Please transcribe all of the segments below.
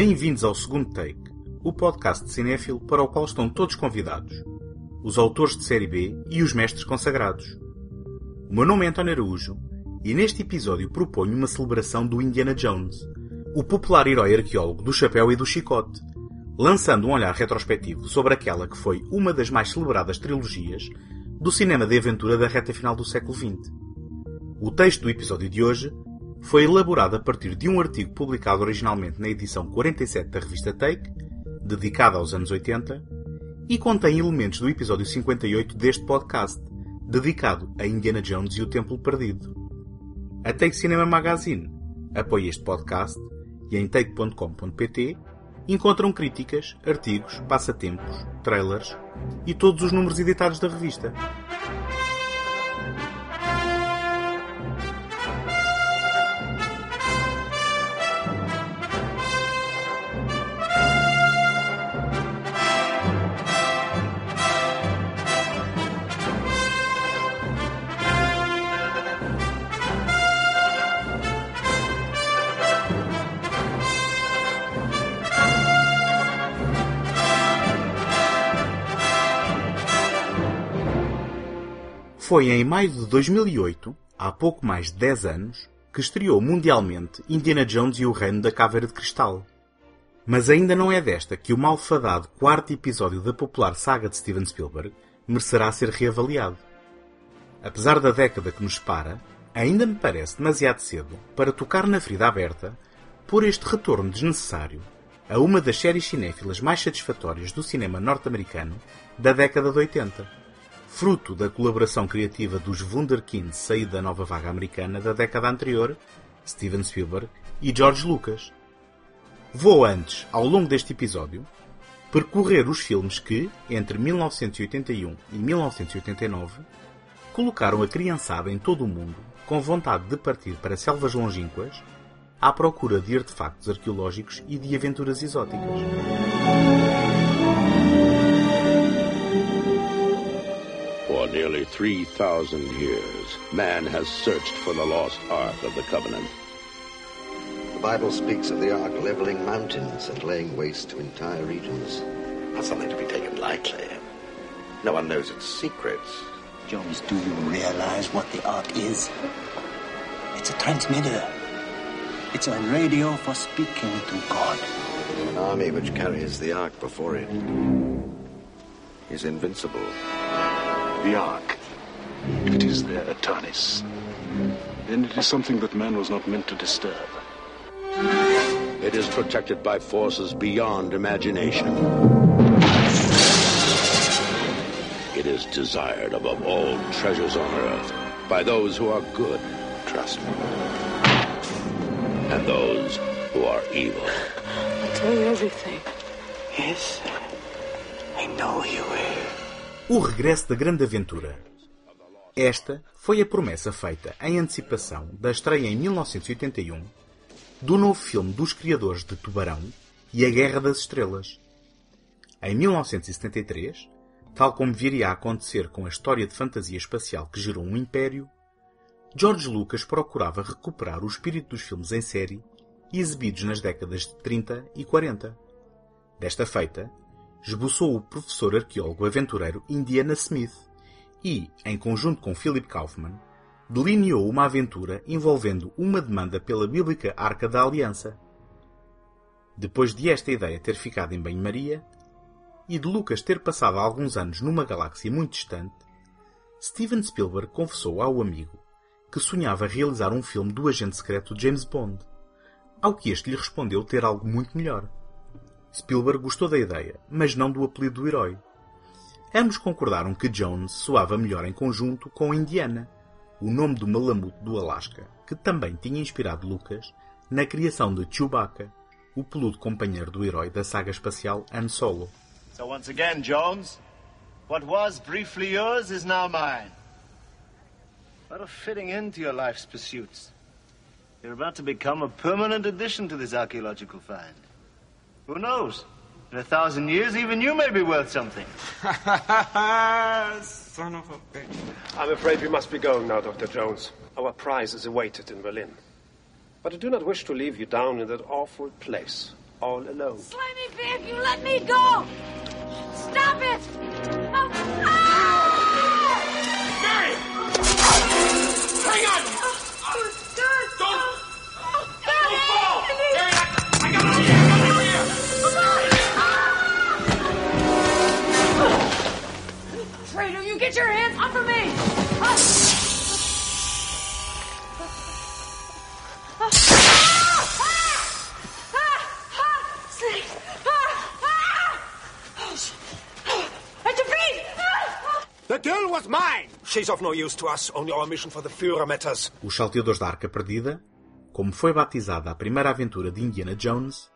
Bem-vindos ao segundo take, o podcast de cinéfilo para o qual estão todos convidados, os autores de série B e os mestres consagrados. O meu nome é António Araújo e neste episódio proponho uma celebração do Indiana Jones, o popular herói arqueólogo do chapéu e do chicote, lançando um olhar retrospectivo sobre aquela que foi uma das mais celebradas trilogias do cinema de aventura da reta final do século XX. O texto do episódio de hoje foi elaborado a partir de um artigo publicado originalmente na edição 47 da revista Take, dedicada aos anos 80, e contém elementos do episódio 58 deste podcast, dedicado a Indiana Jones e o Templo Perdido. A Take Cinema Magazine apoia este podcast e em take.com.pt encontram críticas, artigos, passatempos, trailers e todos os números editados da revista. Foi em maio de 2008, há pouco mais de 10 anos, que estreou mundialmente Indiana Jones e o Reino da Caveira de Cristal. Mas ainda não é desta que o malfadado quarto episódio da popular saga de Steven Spielberg merecerá ser reavaliado. Apesar da década que nos separa, ainda me parece demasiado cedo para tocar na ferida aberta por este retorno desnecessário a uma das séries cinéfilas mais satisfatórias do cinema norte-americano da década de 80 fruto da colaboração criativa dos Wunderkind saído da nova vaga americana da década anterior, Steven Spielberg e George Lucas. Vou antes, ao longo deste episódio, percorrer os filmes que, entre 1981 e 1989, colocaram a criançada em todo o mundo com vontade de partir para selvas longínquas à procura de artefactos arqueológicos e de aventuras exóticas. Nearly 3,000 years, man has searched for the lost Ark of the Covenant. The Bible speaks of the Ark leveling mountains and laying waste to entire regions. Not something to be taken lightly. No one knows its secrets. Jones, do you realize what the Ark is? It's a transmitter. It's a radio for speaking to God. An army which carries the Ark before it is invincible. The Ark. If it is there, Atanis, then it is something that man was not meant to disturb. It is protected by forces beyond imagination. It is desired above all treasures on earth by those who are good, Trust me. and those who are evil. I'll tell you everything. Yes, I know you will. O regresso da grande aventura. Esta foi a promessa feita em antecipação da estreia em 1981 do novo filme dos criadores de Tubarão e A Guerra das Estrelas. Em 1973, tal como viria a acontecer com a história de fantasia espacial que gerou um império, George Lucas procurava recuperar o espírito dos filmes em série exibidos nas décadas de 30 e 40. Desta feita, esboçou o professor arqueólogo aventureiro Indiana Smith e, em conjunto com Philip Kaufman, delineou uma aventura envolvendo uma demanda pela bíblica Arca da Aliança. Depois de esta ideia ter ficado em banho-maria e de Lucas ter passado alguns anos numa galáxia muito distante, Steven Spielberg confessou ao amigo que sonhava realizar um filme do agente secreto James Bond, ao que este lhe respondeu ter algo muito melhor. Spielberg gostou da ideia, mas não do apelido do herói. Ambos concordaram que Jones soava melhor em conjunto com Indiana, o nome do malamute do Alasca, que também tinha inspirado Lucas na criação de Chewbacca, o peludo companheiro do herói da saga espacial Han Solo. So once again, Jones, what was briefly yours is now mine. What a fitting end to your life's pursuits. You're about to become a permanent addition to this archaeological find. Who knows? In a thousand years, even you may be worth something. Son of a bitch. I'm afraid we must be going now, Dr. Jones. Our prize is awaited in Berlin. But I do not wish to leave you down in that awful place. all alone. Slimy pig, you let me go! Stop it! Oh, ah! Mary! Hang on! You get your hands off of me! At your feet! The girl was mine! She's of no use to us. Only our mission for the Führer matters. Os Salteadores da Arca Perdida, como foi batizada a primeira aventura de Indiana Jones,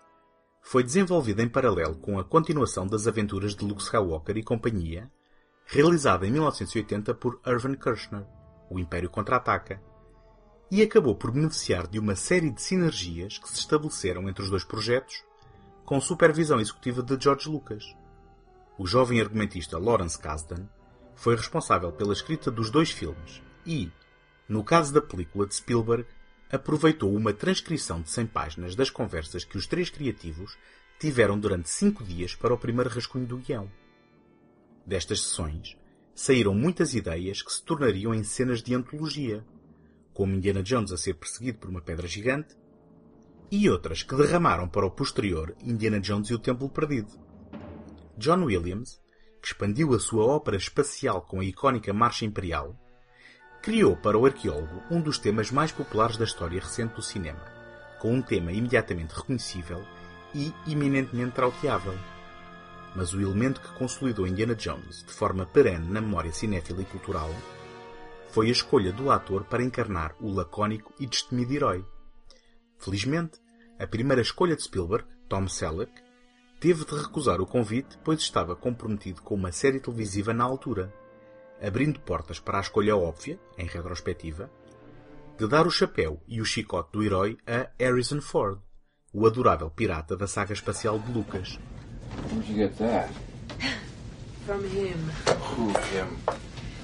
foi desenvolvida em paralelo com a continuação das aventuras de Luke Skywalker e companhia, realizada em 1980 por Irvin Kershner, O Império Contra-Ataca, e acabou por beneficiar de uma série de sinergias que se estabeleceram entre os dois projetos, com supervisão executiva de George Lucas. O jovem argumentista Lawrence Kasdan foi responsável pela escrita dos dois filmes e, no caso da película de Spielberg, aproveitou uma transcrição de 100 páginas das conversas que os três criativos tiveram durante cinco dias para o primeiro rascunho do guião. Destas sessões saíram muitas ideias que se tornariam em cenas de antologia, como Indiana Jones a ser perseguido por uma pedra gigante, e outras que derramaram para o posterior Indiana Jones e o Templo Perdido. John Williams, que expandiu a sua ópera espacial com a icónica Marcha Imperial, criou para o arqueólogo um dos temas mais populares da história recente do cinema, com um tema imediatamente reconhecível e eminentemente trauteável. Mas o elemento que consolidou Indiana Jones de forma perene na memória cinéfila e cultural foi a escolha do ator para encarnar o lacónico e destemido herói. Felizmente, a primeira escolha de Spielberg, Tom Selleck, teve de recusar o convite pois estava comprometido com uma série televisiva na altura, abrindo portas para a escolha óbvia, em retrospectiva, de dar o chapéu e o chicote do herói a Harrison Ford, o adorável pirata da saga espacial de Lucas. Where'd you get that? From him. Who, him?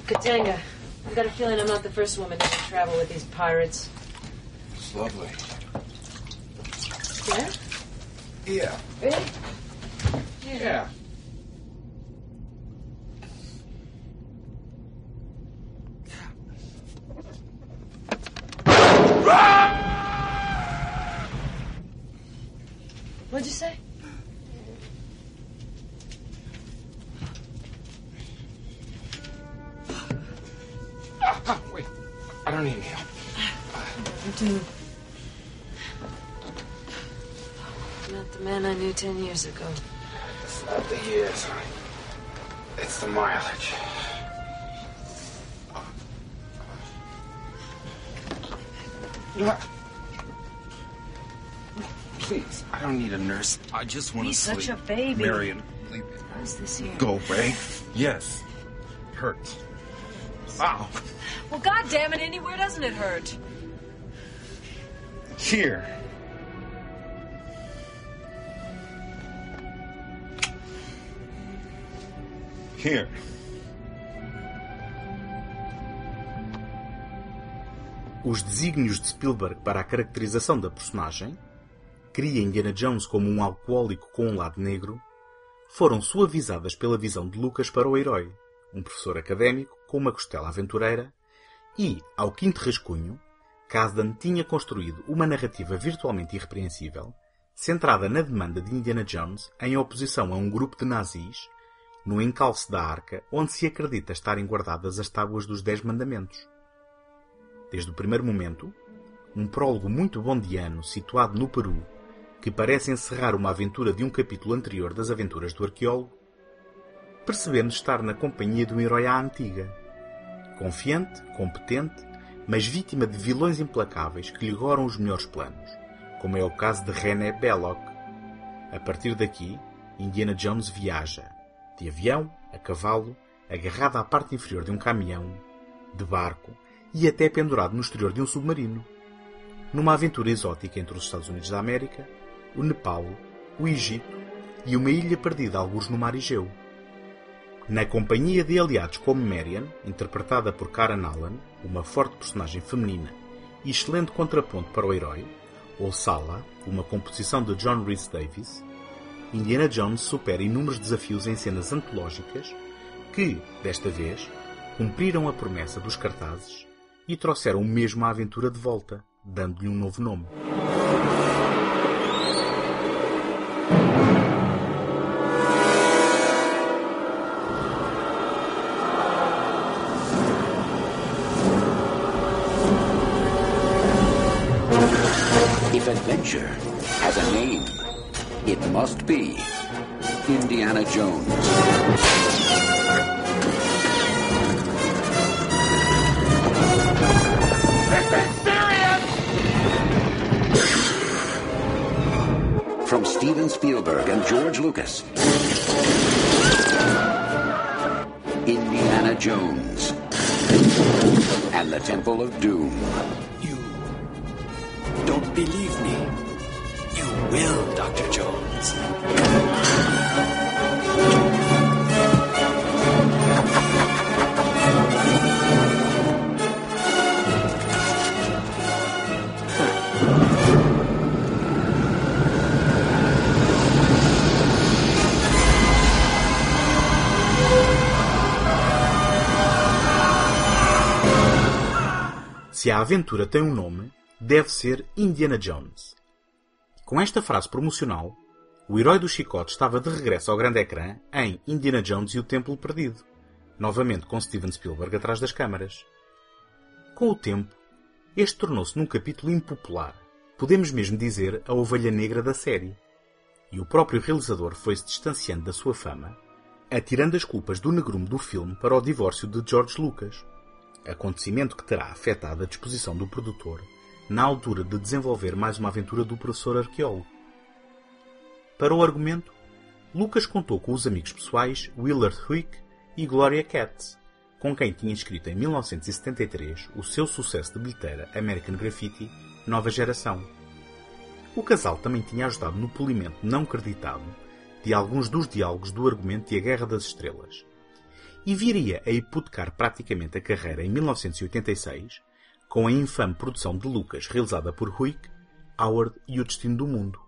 Katanga. I've got a feeling I'm not the first woman to travel with these pirates. It's lovely. Yeah? Yeah. Really? Yeah. What'd years ago. It's not the years, honey. It's the mileage. Please, I don't need a nurse. I just want to He's sleep. such a baby. Marion, leave me. Is this here? Go away. Yes. It hurts. Ow. Well, God damn it, anywhere doesn't it hurt? Here. Here. Os desígnios de Spielberg para a caracterização da personagem, cria Indiana Jones como um alcoólico com um lado negro, foram suavizadas pela visão de Lucas para o herói, um professor académico com uma costela aventureira, e, ao quinto rascunho, Kasdan tinha construído uma narrativa virtualmente irrepreensível, centrada na demanda de Indiana Jones em oposição a um grupo de nazis, no encalce da arca onde se acredita estarem guardadas as tábuas dos Dez Mandamentos. Desde o primeiro momento, um prólogo muito bondiano situado no Peru, que parece encerrar uma aventura de um capítulo anterior das aventuras do arqueólogo, percebendo estar na companhia de um herói à antiga, confiante, competente, mas vítima de vilões implacáveis que lhe goram os melhores planos, como é o caso de René Belloc. A partir daqui, Indiana Jones viaja, de avião, a cavalo, agarrado à parte inferior de um caminhão, de barco e até pendurado no exterior de um submarino, numa aventura exótica entre os Estados Unidos da América, o Nepal, o Egito e uma ilha perdida alguns no mar Egeu. Na companhia de aliados como Marian, interpretada por Karen Allen, uma forte personagem feminina e excelente contraponto para o herói, ou Sala, uma composição de John Rhys Davies, Indiana Jones supera inúmeros desafios em cenas antológicas que, desta vez, cumpriram a promessa dos cartazes e trouxeram mesmo a aventura de volta, dando-lhe um novo nome. Jones. From Steven Spielberg and George Lucas. Indiana Jones and the Temple of Doom. Se a aventura tem um nome, deve ser Indiana Jones. Com esta frase promocional, o herói do chicote estava de regresso ao grande ecrã em Indiana Jones e o Templo Perdido, novamente com Steven Spielberg atrás das câmaras. Com o tempo, este tornou-se num capítulo impopular, podemos mesmo dizer a ovelha negra da série, e o próprio realizador foi-se distanciando da sua fama, atirando as culpas do negrume do filme para o divórcio de George Lucas, acontecimento que terá afetado a disposição do produtor na altura de desenvolver mais uma aventura do professor arqueólogo. Para o argumento, Lucas contou com os amigos pessoais Willard Huyck e Gloria Katz, com quem tinha escrito em 1973 o seu sucesso de bilheteira American Graffiti Nova Geração. O casal também tinha ajudado no polimento não creditado de alguns dos diálogos do argumento de A Guerra das Estrelas, e viria a hipotecar praticamente a carreira em 1986 com a infame produção de Lucas realizada por Huyck, Howard e o Destino do Mundo.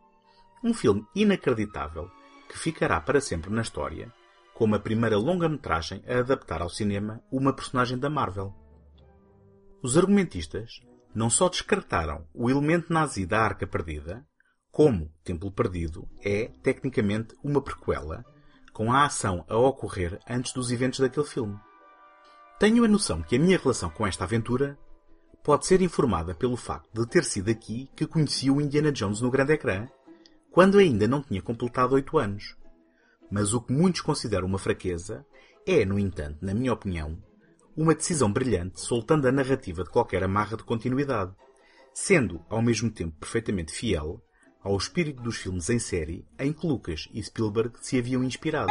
Um filme inacreditável que ficará para sempre na história como a primeira longa-metragem a adaptar ao cinema uma personagem da Marvel. Os argumentistas não só descartaram o elemento nazi da Arca Perdida, como Templo Perdido é, tecnicamente, uma prequela, com a ação a ocorrer antes dos eventos daquele filme. Tenho a noção que a minha relação com esta aventura pode ser informada pelo facto de ter sido aqui que conheci o Indiana Jones no grande ecrã, quando ainda não tinha completado oito anos. Mas o que muitos consideram uma fraqueza é, no entanto, na minha opinião, uma decisão brilhante soltando a narrativa de qualquer amarra de continuidade, sendo, ao mesmo tempo, perfeitamente fiel ao espírito dos filmes em série em que Lucas e Spielberg se haviam inspirado.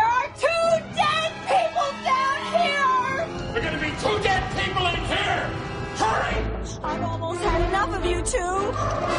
I've almost had enough of you two.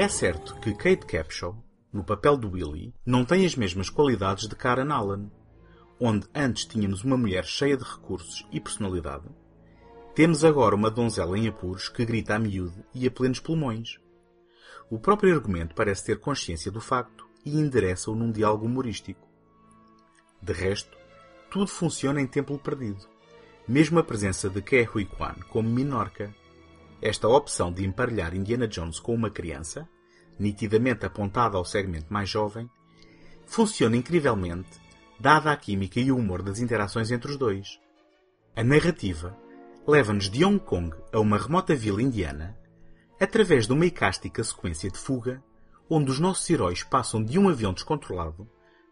É certo que Kate Capshaw, no papel de Willie, não tem as mesmas qualidades de Karen Allen, onde antes tínhamos uma mulher cheia de recursos e personalidade, temos agora uma donzela em apuros que grita a miúde e a plenos pulmões. O próprio argumento parece ter consciência do facto e endereça-o num diálogo humorístico. De resto, tudo funciona em Templo Perdido, mesmo a presença de Ke Huy Quan como Minorca. Esta opção de emparelhar Indiana Jones com uma criança, nitidamente apontada ao segmento mais jovem, funciona incrivelmente, dada a química e o humor das interações entre os dois. A narrativa leva-nos de Hong Kong a uma remota vila indiana, através de uma icástica sequência de fuga, onde os nossos heróis passam de um avião descontrolado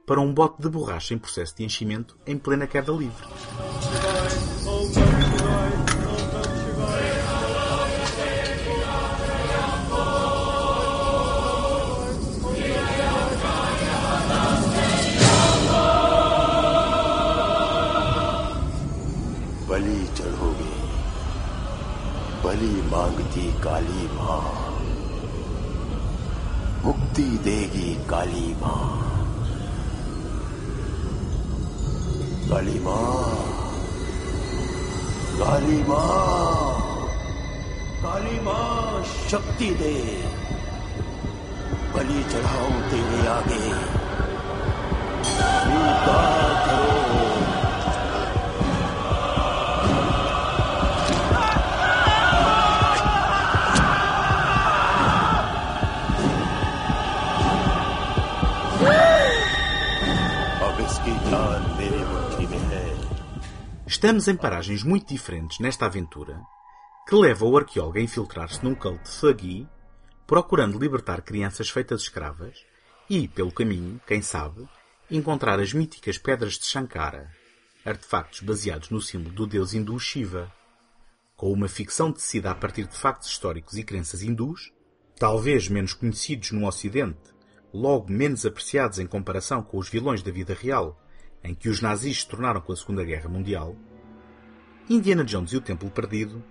para um bote de borracha em processo de enchimento em plena queda livre. मांगती काली माँ। मुक्ति देगी काली माँ। काली माँ काली माँ काली माँ, शक्ति दे। बलि चढ़ाऊं तेरे आगे। स्वीकार करो। Estamos em paragens muito diferentes nesta aventura, que leva o arqueólogo a infiltrar-se num culto de Thuggee, procurando libertar crianças feitas escravas e, pelo caminho, quem sabe, encontrar as míticas pedras de Shankara, artefactos baseados no símbolo do deus hindu Shiva. Com uma ficção tecida a partir de factos históricos e crenças hindus, talvez menos conhecidos no Ocidente, logo menos apreciados em comparação com os vilões da vida real, em que os nazis se tornaram com a Segunda Guerra Mundial, Indiana Jones e o Templo Perdido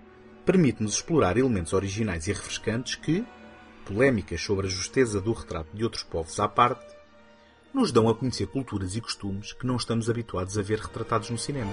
permite-nos explorar elementos originais e refrescantes que, polémicas sobre a justeza do retrato de outros povos à parte, nos dão a conhecer culturas e costumes que não estamos habituados a ver retratados no cinema.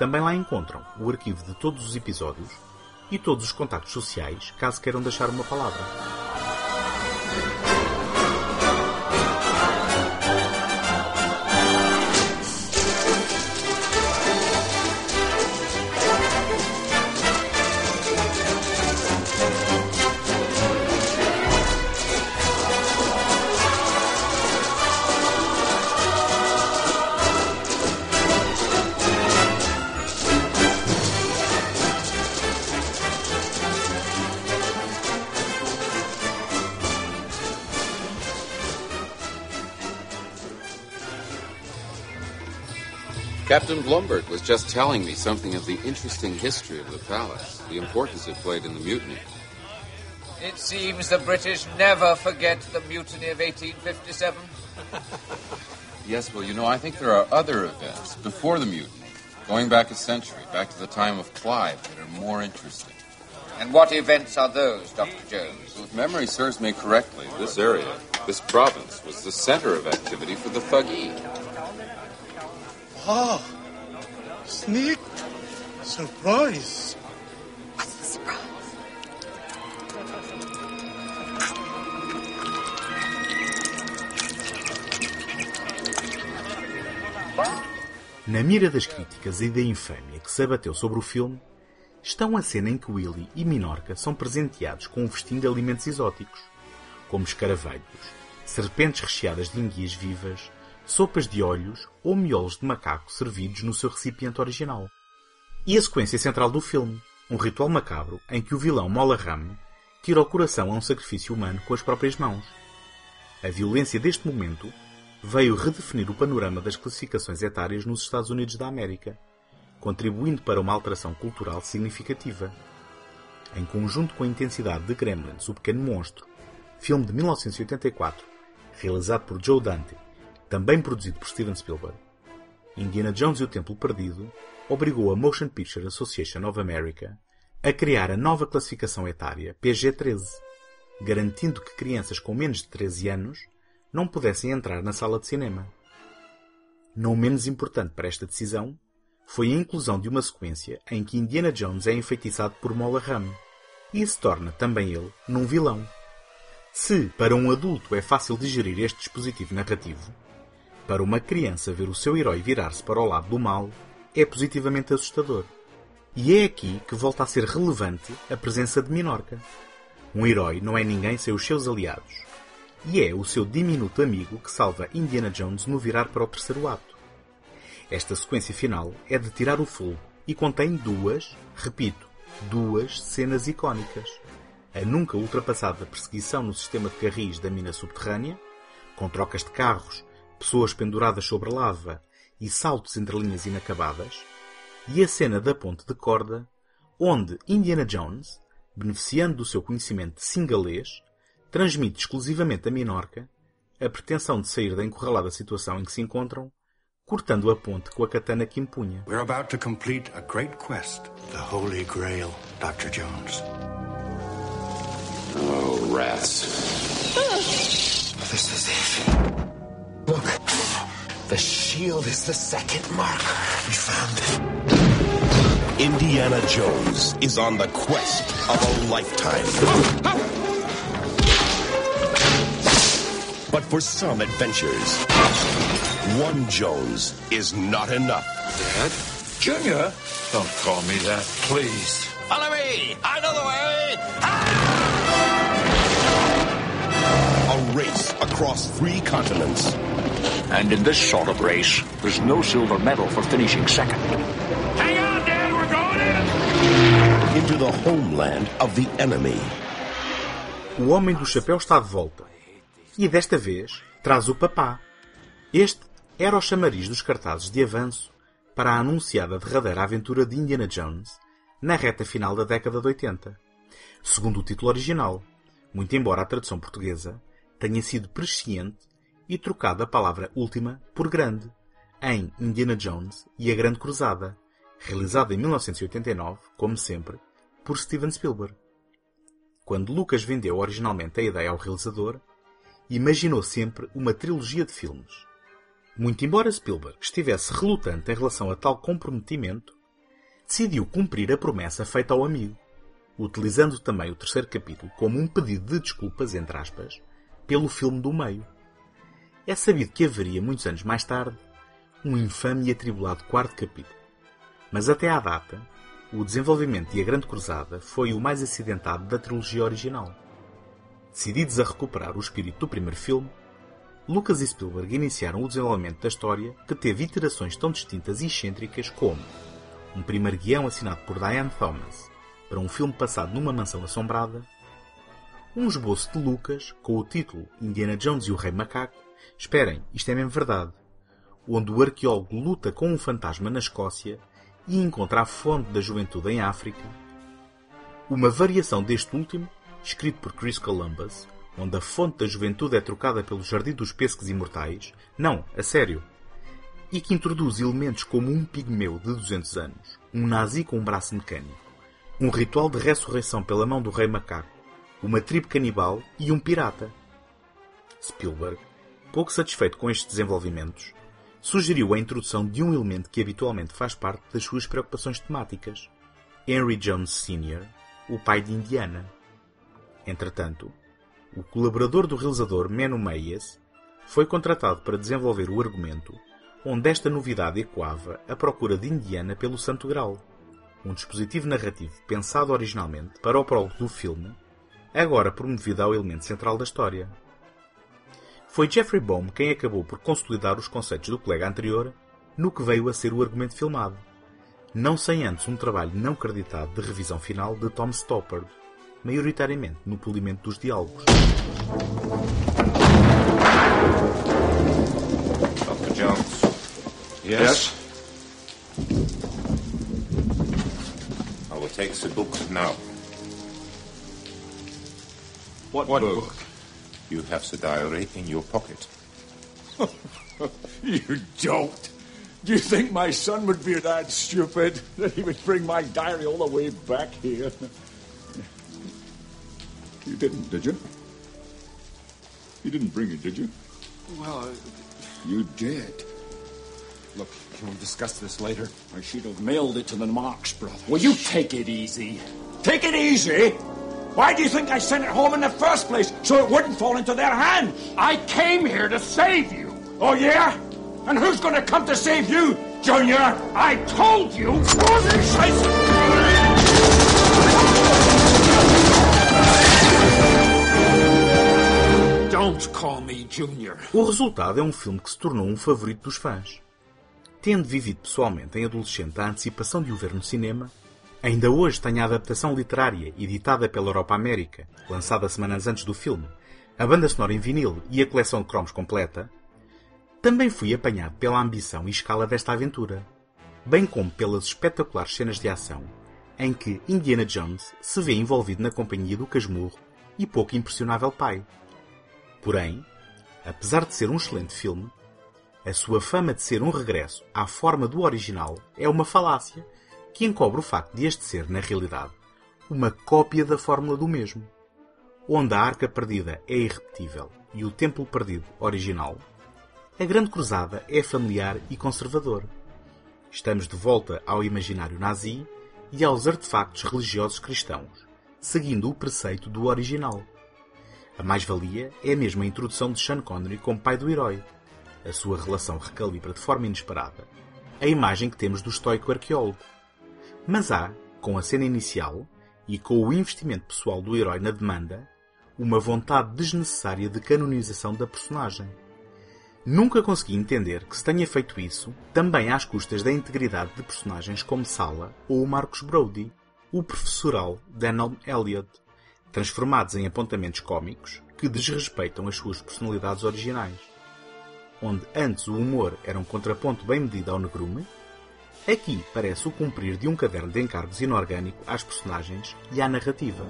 Também lá encontram o arquivo de todos os episódios e todos os contactos sociais, caso queiram deixar uma palavra. Captain Blumberg was just telling me something of the interesting history of the palace, the importance it played in the mutiny. It seems the British never forget the mutiny of 1857. Yes, well, you know, I think there are other events before the mutiny, going back a century, back to the time of Clive, that are more interesting. And what events are those, Dr. Jones? If memory serves me correctly, this area, this province, was the center of activity for the Thuggee. Ah, sneak. Surprise. Na mira das críticas e da infâmia que se abateu sobre o filme, estão a cena em que Willy e Minorca são presenteados com um festim de alimentos exóticos, como escaravelhos, serpentes recheadas de enguias vivas, sopas de olhos ou miolos de macaco servidos no seu recipiente original. E a sequência central do filme, um ritual macabro em que o vilão Mola Ram tira o coração a um sacrifício humano com as próprias mãos. A violência deste momento veio redefinir o panorama das classificações etárias nos Estados Unidos da América, contribuindo para uma alteração cultural significativa. Em conjunto com a intensidade de Gremlins, o Pequeno Monstro, filme de 1984, realizado por Joe Dante, também produzido por Steven Spielberg, Indiana Jones e o Templo Perdido obrigou a Motion Picture Association of America a criar a nova classificação etária PG-13, garantindo que crianças com menos de 13 anos não pudessem entrar na sala de cinema. Não menos importante para esta decisão foi a inclusão de uma sequência em que Indiana Jones é enfeitiçado por Mola Ram e se torna também ele num vilão. Se para um adulto é fácil digerir este dispositivo narrativo, para uma criança ver o seu herói virar-se para o lado do mal é positivamente assustador. E é aqui que volta a ser relevante a presença de Minorca. Um herói não é ninguém sem os seus aliados. E é o seu diminuto amigo que salva Indiana Jones no virar para o terceiro ato. Esta sequência final é de tirar o fogo e contém duas, repito, duas cenas icónicas. A nunca ultrapassada perseguição no sistema de carris da mina subterrânea, com trocas de carros, pessoas penduradas sobre lava e saltos entre linhas inacabadas, e a cena da ponte de corda, onde Indiana Jones, beneficiando do seu conhecimento de singalês, transmite exclusivamente a Minorca a pretensão de sair da encurralada situação em que se encontram, cortando a ponte com a katana que impunha. We're about to complete a great quest, the Holy Grail, Dr. Jones. Oh, rats. This is it. Look, the shield is the second marker. We found it. Indiana Jones is on the quest of a lifetime. But for some adventures, one Jones is not enough. Dad? Junior? Don't call me that, please. Follow me! I know the way! Ah! A race across three continents. And in this sort of race, there's no silver medal for finishing second. Hang on, Dad, we're going in! Into the homeland of the enemy. O Homem do Chapéu está de volta. E desta vez traz o papá. Este era o chamariz dos cartazes de avanço para a anunciada derradeira aventura de Indiana Jones na reta final da década de 80. Segundo o título original, muito embora a tradução portuguesa tenha sido presciente e trocado a palavra última por grande em Indiana Jones e a Grande Cruzada, realizada em 1989, como sempre, por Steven Spielberg. Quando Lucas vendeu originalmente a ideia ao realizador, imaginou sempre uma trilogia de filmes. Muito embora Spielberg estivesse relutante em relação a tal comprometimento, decidiu cumprir a promessa feita ao amigo, utilizando também o terceiro capítulo como um pedido de desculpas, entre aspas, pelo filme do meio. É sabido que haveria, muitos anos mais tarde, um infame e atribulado quarto capítulo. Mas até à data, o desenvolvimento de A Grande Cruzada foi o mais acidentado da trilogia original. Decididos a recuperar o espírito do primeiro filme, Lucas e Spielberg iniciaram o desenvolvimento da história que teve iterações tão distintas e excêntricas como um primeiro guião assinado por Diane Thomas para um filme passado numa mansão assombrada, um esboço de Lucas com o título Indiana Jones e o Rei Macaco, esperem, isto é mesmo verdade, onde o arqueólogo luta com um fantasma na Escócia e encontra a fonte da juventude em África, uma variação deste último escrito por Chris Columbus, onde a fonte da juventude é trocada pelo Jardim dos Pescos Imortais, não, a sério, e que introduz elementos como um pigmeu de 200 anos, um nazi com um braço mecânico, um ritual de ressurreição pela mão do rei macaco, uma tribo canibal e um pirata. Spielberg, pouco satisfeito com estes desenvolvimentos, sugeriu a introdução de um elemento que habitualmente faz parte das suas preocupações temáticas. Henry Jones Sr., o pai de Indiana. Entretanto, o colaborador do realizador Meno Meyes foi contratado para desenvolver o argumento onde esta novidade ecoava a procura de Indiana pelo Santo Graal, um dispositivo narrativo pensado originalmente para o prólogo do filme, agora promovido ao elemento central da história. Foi Jeffrey Baum quem acabou por consolidar os conceitos do colega anterior no que veio a ser o argumento filmado, não sem antes um trabalho não creditado de revisão final de Tom Stoppard, maioritariamente no polimento dos diálogos. Dr. Jones. Yes? I will take the book now. What, book? You have the diary in your pocket. You don't. Do you think my son would be that stupid that he would bring my diary all the way back here? You didn't, did you? You didn't bring it, did you? Well, uh, You did. look, can we discuss this later? I should have mailed it to the Marx brothers. Will you take it easy? Take it easy? Why do you think I sent it home in the first place? So it wouldn't fall into their hands. I came here to save you. Oh, yeah? And who's going to come to save you, Junior? I told you. Don't call me Junior. O resultado é um filme que se tornou um favorito dos fãs. Tendo vivido pessoalmente em adolescente a antecipação de o ver no cinema, ainda hoje tenho a adaptação literária editada pela Europa América, lançada semanas antes do filme, a banda sonora em vinil e a coleção de cromos completa, também fui apanhado pela ambição e escala desta aventura, bem como pelas espetaculares cenas de ação em que Indiana Jones se vê envolvido na companhia do casmurro e pouco impressionável pai. Porém, apesar de ser um excelente filme, a sua fama de ser um regresso à forma do original é uma falácia que encobre o facto de este ser, na realidade, uma cópia da fórmula do mesmo. Onde a Arca Perdida é irrepetível e o Templo Perdido original, a Grande Cruzada é familiar e conservador. Estamos de volta ao imaginário nazi e aos artefactos religiosos cristãos, seguindo o preceito do original. A mais-valia é mesmo a introdução de Sean Connery como pai do herói. A sua relação recalibra de forma inesperada a imagem que temos do estoico arqueólogo. Mas há, com a cena inicial e com o investimento pessoal do herói na demanda, uma vontade desnecessária de canonização da personagem. Nunca consegui entender que se tenha feito isso também às custas da integridade de personagens como Sala ou o Marcus Brody, o professoral Daniel Elliot, transformados em apontamentos cómicos que desrespeitam as suas personalidades originais. Onde antes o humor era um contraponto bem medido ao negrume, aqui parece o cumprir de um caderno de encargos inorgânico às personagens e à narrativa.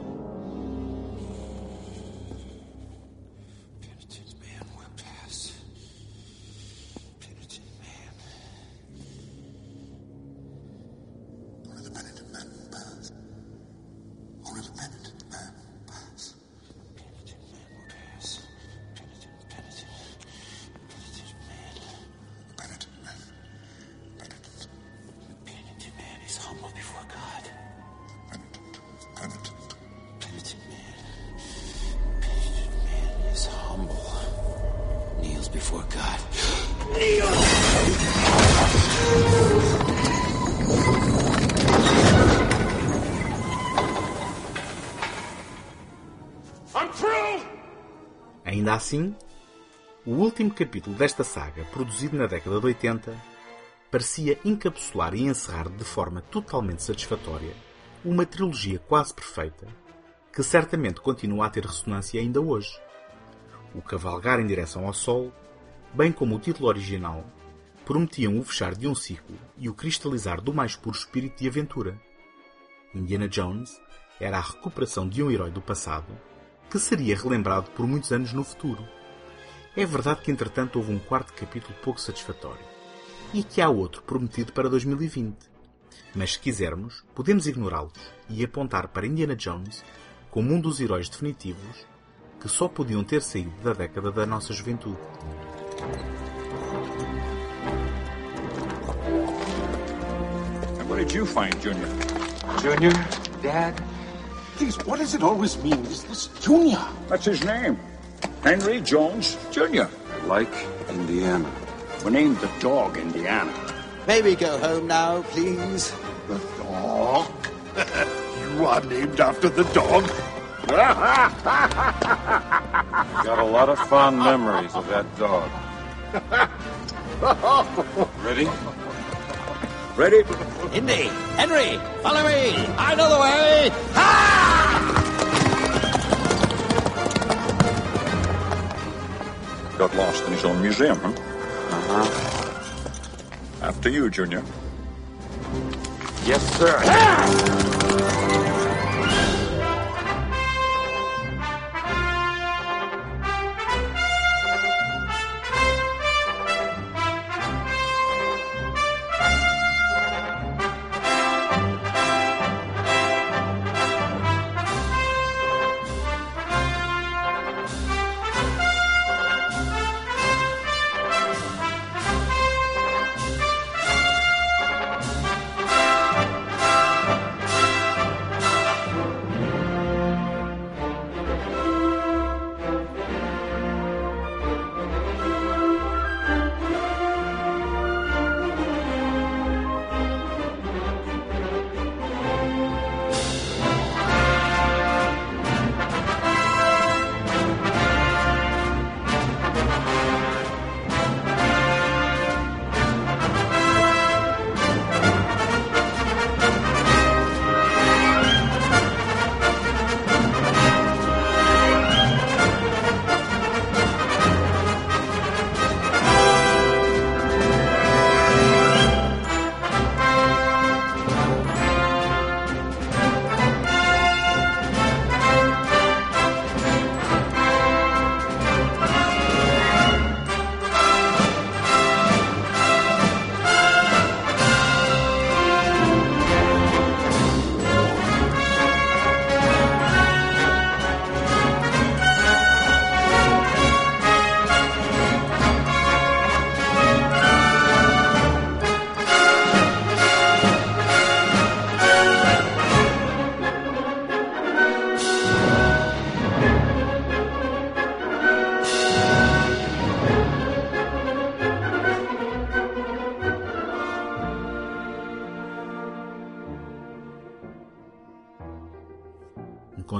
He's humble before God. Penitent man. Penitent man is humble. Kneels before God. I'm through! Ainda assim, o último capítulo desta saga, produzido na década de 80, parecia encapsular e encerrar de forma totalmente satisfatória uma trilogia quase perfeita, que certamente continua a ter ressonância ainda hoje. O Cavalgar em Direção ao Sol, bem como o título original, prometiam o fechar de um ciclo e o cristalizar do mais puro espírito de aventura. Indiana Jones era a recuperação de um herói do passado que seria relembrado por muitos anos no futuro. É verdade que, entretanto, houve um quarto capítulo pouco satisfatório e que há outro prometido para 2020. Mas se quisermos, podemos ignorá-los e apontar para Indiana Jones como um dos heróis definitivos que só podiam ter saído da década da nossa juventude. And what did you find, Junior? Junior? Dad? Please, what does it always mean? This, this Junior. That's his name. Henry Jones Jr. Like Indiana. We're named the dog Indiana. May we go home now, please? The dog? you are named after the dog? Got a lot of fond memories of that dog. Ready? Ready? Indy, Henry, follow me. I know the way. Ah! Got lost in his own museum, huh? After you, Junior. Yes, sir. Ah!